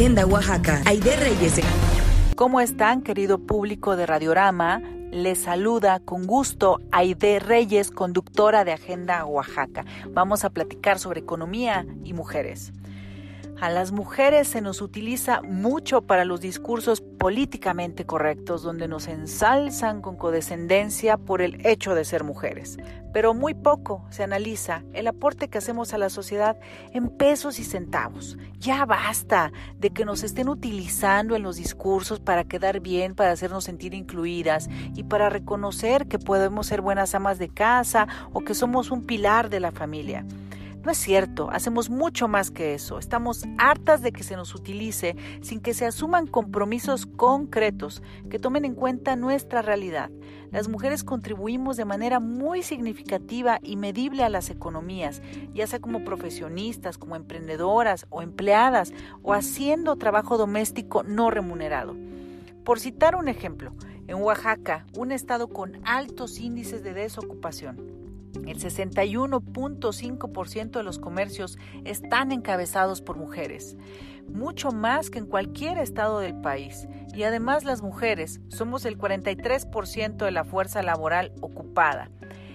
Agenda Oaxaca. Aide Reyes. ¿Cómo están, querido público de Radiorama? Les saluda con gusto Aide Reyes, conductora de Agenda Oaxaca. Vamos a platicar sobre economía y mujeres. A las mujeres se nos utiliza mucho para los discursos políticamente correctos, donde nos ensalzan con condescendencia por el hecho de ser mujeres. Pero muy poco se analiza el aporte que hacemos a la sociedad en pesos y centavos. Ya basta de que nos estén utilizando en los discursos para quedar bien, para hacernos sentir incluidas y para reconocer que podemos ser buenas amas de casa o que somos un pilar de la familia. No es cierto, hacemos mucho más que eso. Estamos hartas de que se nos utilice sin que se asuman compromisos concretos que tomen en cuenta nuestra realidad. Las mujeres contribuimos de manera muy significativa y medible a las economías, ya sea como profesionistas, como emprendedoras o empleadas o haciendo trabajo doméstico no remunerado. Por citar un ejemplo, en Oaxaca, un estado con altos índices de desocupación, el 61.5% de los comercios están encabezados por mujeres, mucho más que en cualquier estado del país. Y además las mujeres somos el 43% de la fuerza laboral ocupada,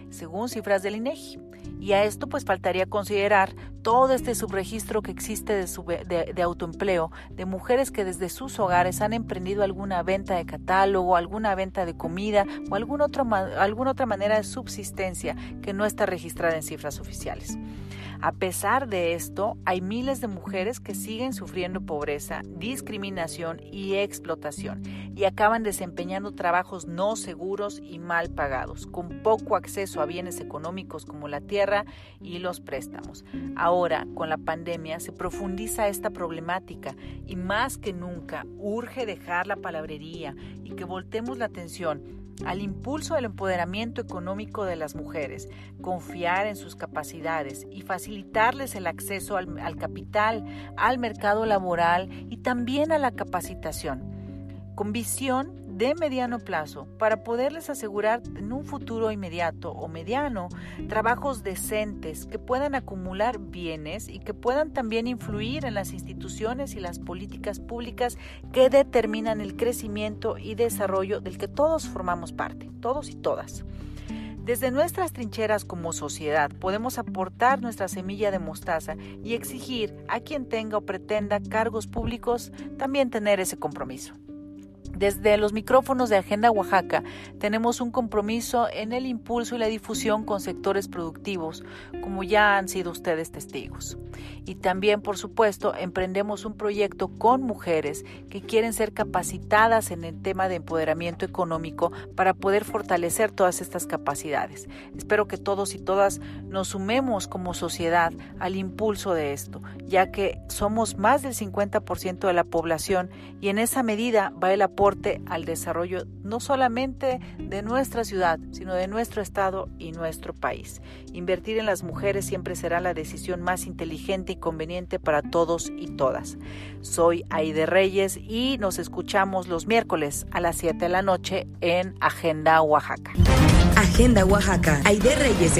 según cifras del INEGI. Y a esto pues faltaría considerar todo este subregistro que existe de, de, autoempleo, de mujeres que desde sus hogares han emprendido alguna venta de catálogo, alguna venta de comida o alguna otra, alguna otra manera de subsistencia que no está registrada en cifras oficiales. A pesar de esto, hay miles de mujeres que siguen sufriendo pobreza, discriminación y explotación y acaban desempeñando trabajos no seguros y mal pagados, con poco acceso a bienes económicos como la tierra y los préstamos. Ahora, con la pandemia, se profundiza esta problemática y más que nunca urge dejar la palabrería y que voltemos la atención al impulso del empoderamiento económico de las mujeres, confiar en sus capacidades y facilitarles el acceso al, al, capital, al mercado laboral y también a la capacitación, con visión de mediano plazo para poderles asegurar en un futuro inmediato o mediano trabajos decentes que puedan acumular bienes y que puedan también influir en las instituciones y las políticas públicas que determinan el crecimiento y desarrollo del que todos formamos parte, todos y todas. Desde nuestras trincheras como sociedad podemos aportar nuestra semilla de mostaza y exigir a quien tenga o pretenda cargos públicos también tener ese compromiso. Desde los micrófonos de Agenda Oaxaca tenemos un compromiso en el impulso y la difusión con sectores productivos, como ya han sido ustedes testigos. Y también, por supuesto, emprendemos un proyecto con mujeres que quieren ser capacitadas en el tema de empoderamiento económico para poder fortalecer todas estas capacidades. Espero que todos y todas nos sumemos como sociedad al impulso de esto, ya que somos más del 50% de la población y en esa medida va el apoyo al desarrollo no solamente de nuestra ciudad, sino de nuestro estado y nuestro país. Invertir en las mujeres siempre será la decisión más inteligente y conveniente para todos y todas. Soy Aide Reyes y nos escuchamos los miércoles a las 7 de la noche en Agenda Oaxaca. Agenda Oaxaca. Aide Reyes.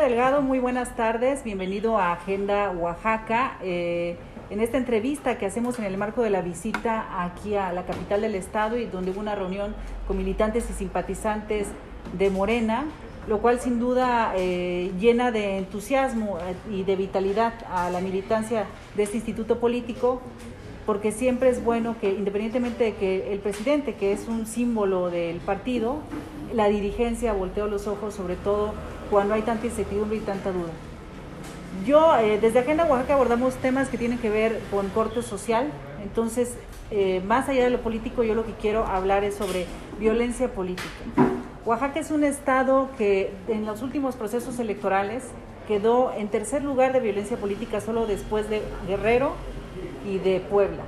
Delgado, muy buenas tardes, bienvenido a Agenda Oaxaca. Eh, en esta entrevista que hacemos en el marco de la visita aquí a la capital del estado y donde hubo una reunión con militantes y simpatizantes de Morena, lo cual sin duda eh, llena de entusiasmo eh, y de vitalidad a la militancia de este instituto político, porque siempre es bueno que, independientemente de que el presidente, que es un símbolo del partido, la dirigencia volteó los ojos sobre todo cuando hay tanta incertidumbre y tanta duda. Yo, eh, desde Agenda Oaxaca abordamos temas que tienen que ver con corte social, entonces, eh, más allá de lo político, yo lo que quiero hablar es sobre violencia política. Oaxaca es un estado que en los últimos procesos electorales quedó en tercer lugar de violencia política solo después de Guerrero y de Puebla.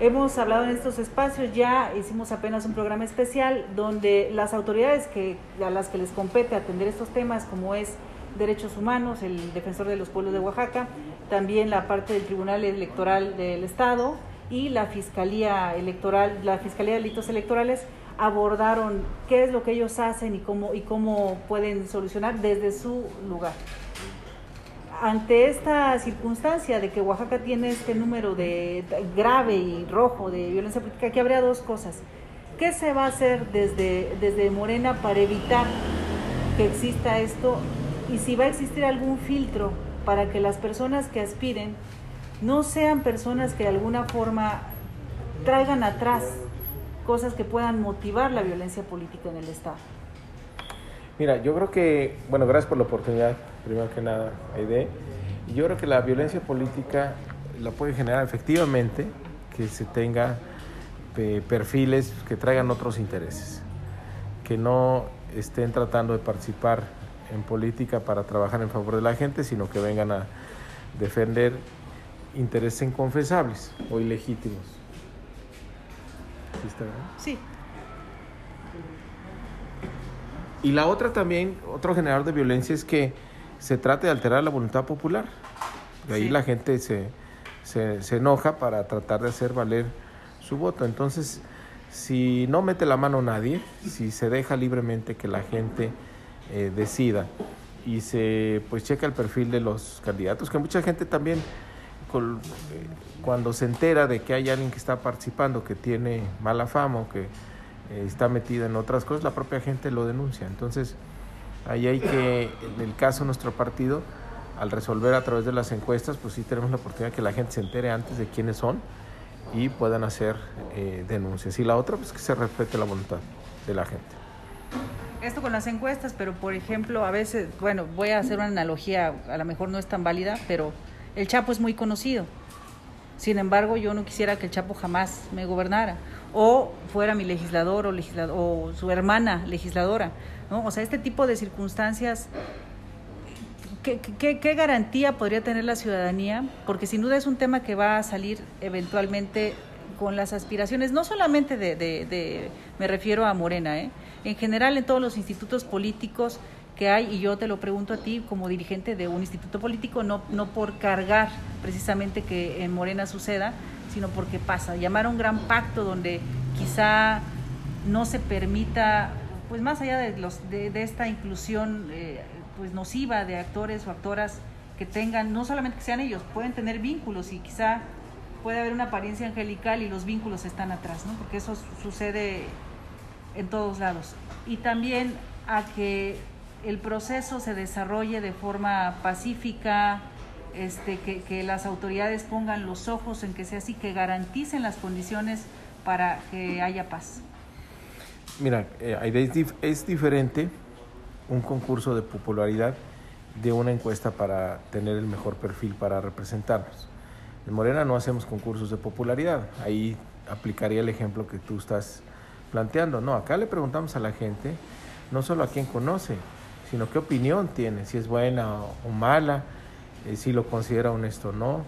Hemos hablado en estos espacios, ya hicimos apenas un programa especial donde las autoridades que, a las que les compete atender estos temas, como es Derechos Humanos, el Defensor de los Pueblos de Oaxaca, también la parte del Tribunal Electoral del Estado y la Fiscalía Electoral, la Fiscalía de Delitos Electorales, abordaron qué es lo que ellos hacen y cómo, y cómo pueden solucionar desde su lugar. Ante esta circunstancia de que Oaxaca tiene este número de grave y rojo de violencia política, aquí habría dos cosas. ¿Qué se va a hacer desde, desde Morena para evitar que exista esto? Y si va a existir algún filtro para que las personas que aspiren no sean personas que de alguna forma traigan atrás cosas que puedan motivar la violencia política en el Estado. Mira, yo creo que, bueno, gracias por la oportunidad, primero que nada, Aide. Yo creo que la violencia política la puede generar efectivamente que se tenga eh, perfiles que traigan otros intereses, que no estén tratando de participar en política para trabajar en favor de la gente, sino que vengan a defender intereses inconfesables o ilegítimos. ¿Sí Y la otra también, otro generador de violencia es que se trate de alterar la voluntad popular. Y ahí la gente se, se, enoja para tratar de hacer valer su voto. Entonces, si no mete la mano nadie, si se deja libremente que la gente eh, decida y se pues checa el perfil de los candidatos, que mucha gente también eh, cuando se entera de que hay alguien que está participando, que tiene mala fama o que eh, está metida en otras cosas, la propia gente lo denuncia. Entonces, ahí hay que, en el caso de nuestro partido, al resolver a través de las encuestas, pues sí tenemos la oportunidad de que la gente se entere antes de quiénes son y puedan hacer eh, denuncias. Y la otra, pues que se respete la voluntad de la gente. Esto con las encuestas, pero por ejemplo, a veces, bueno, voy a hacer una analogía, a lo mejor no es tan válida, pero el Chapo es muy conocido. Sin embargo, yo no quisiera que el Chapo jamás me gobernara o fuera mi legislador o, legislador, o su hermana legisladora. ¿No? O sea, este tipo de circunstancias, ¿qué, qué, garantía podría tener la ciudadanía? Porque sin duda es un tema que va a salir eventualmente con las aspiraciones, no solamente de, de, de me refiero a Morena, ¿eh? en general en todos los institutos políticos que hay, y yo te lo pregunto a ti como dirigente de un instituto político, no, no por cargar precisamente que en Morena suceda, sino porque pasa. Llamar a un gran pacto donde quizá no se permita, pues más allá de, los, de, esta inclusión eh, pues nociva de actores o actoras que tengan, no solamente que sean ellos, pueden tener vínculos y quizá puede haber una apariencia angelical y los vínculos están atrás, ¿no? porque eso sucede en todos lados. Y también a que el proceso se desarrolle de forma pacífica, este, que, las autoridades pongan los ojos en que sea así, que garanticen las condiciones para que haya paz. Mira, eh, es, diferente un concurso de popularidad de una encuesta para tener el mejor perfil para representarnos. En Morena no hacemos concursos de popularidad, ahí aplicaría el ejemplo que tú estás planteando. No, acá le preguntamos a la gente, no solo a quién conoce, sino qué opinión tiene, si es buena o mala, eh, si lo considera honesto o no,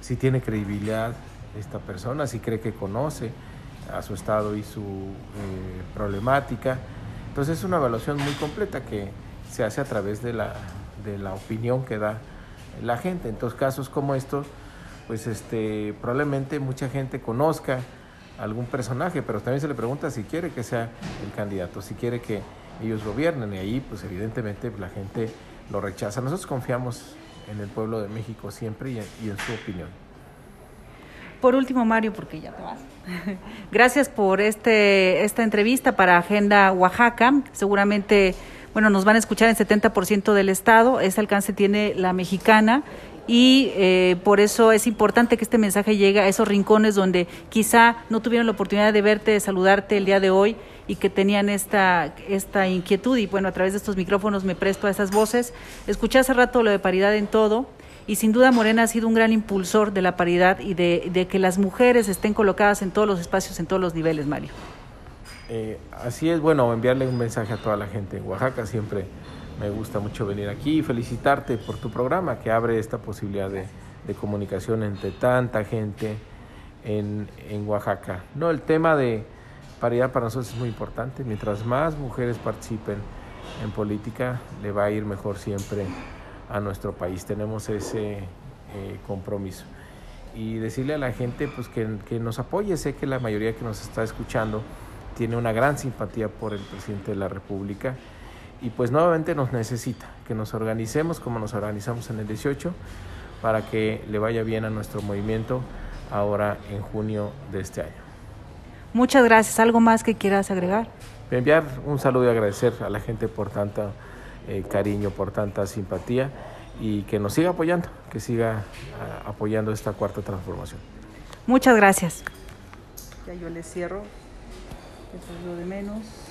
si tiene credibilidad esta persona, si cree que conoce a su estado y su eh, problemática. Entonces es una evaluación muy completa que se hace a través de la, de la opinión que da la gente. En casos como estos, pues este, probablemente mucha gente conozca algún personaje, pero también se le pregunta si quiere que sea el candidato, si quiere que ellos gobiernen y ahí pues evidentemente la gente lo rechaza. Nosotros confiamos en el pueblo de México siempre y en, su opinión. Por último, Mario, porque ya te vas. Gracias por este, esta entrevista para Agenda Oaxaca. Seguramente, bueno, nos van a escuchar en 70% del estado. Este alcance tiene la mexicana y eh, por eso es importante que este mensaje llegue a esos rincones donde quizá no tuvieron la oportunidad de verte, de saludarte el día de hoy y que tenían esta, esta inquietud y bueno, a través de estos micrófonos me presto a esas voces. Escuché hace rato lo de paridad en todo y sin duda Morena ha sido un gran impulsor de la paridad y de, que las mujeres estén colocadas en todos los espacios, en todos los niveles, Mario. Eh, así es, bueno, enviarle un mensaje a toda la gente en Oaxaca, siempre me gusta mucho venir aquí y felicitarte por tu programa que abre esta posibilidad de, de comunicación entre tanta gente en, en Oaxaca. No, el tema de paridad para nosotros es muy importante. Mientras más mujeres participen en política, le va a ir mejor siempre a nuestro país. Tenemos ese eh, compromiso. Y decirle a la gente pues, que, que, nos apoye. Sé que la mayoría que nos está escuchando tiene una gran simpatía por el presidente de la República y pues nuevamente nos necesita que nos organicemos como nos organizamos en el 18 para que le vaya bien a nuestro movimiento ahora en junio de este año. Muchas gracias. ¿Algo más que quieras agregar? Enviar un saludo y agradecer a la gente por tanta eh, cariño, por tanta simpatía y que nos siga apoyando, que siga uh, apoyando esta cuarta transformación. Muchas gracias. Ya yo le cierro, eso es lo de menos.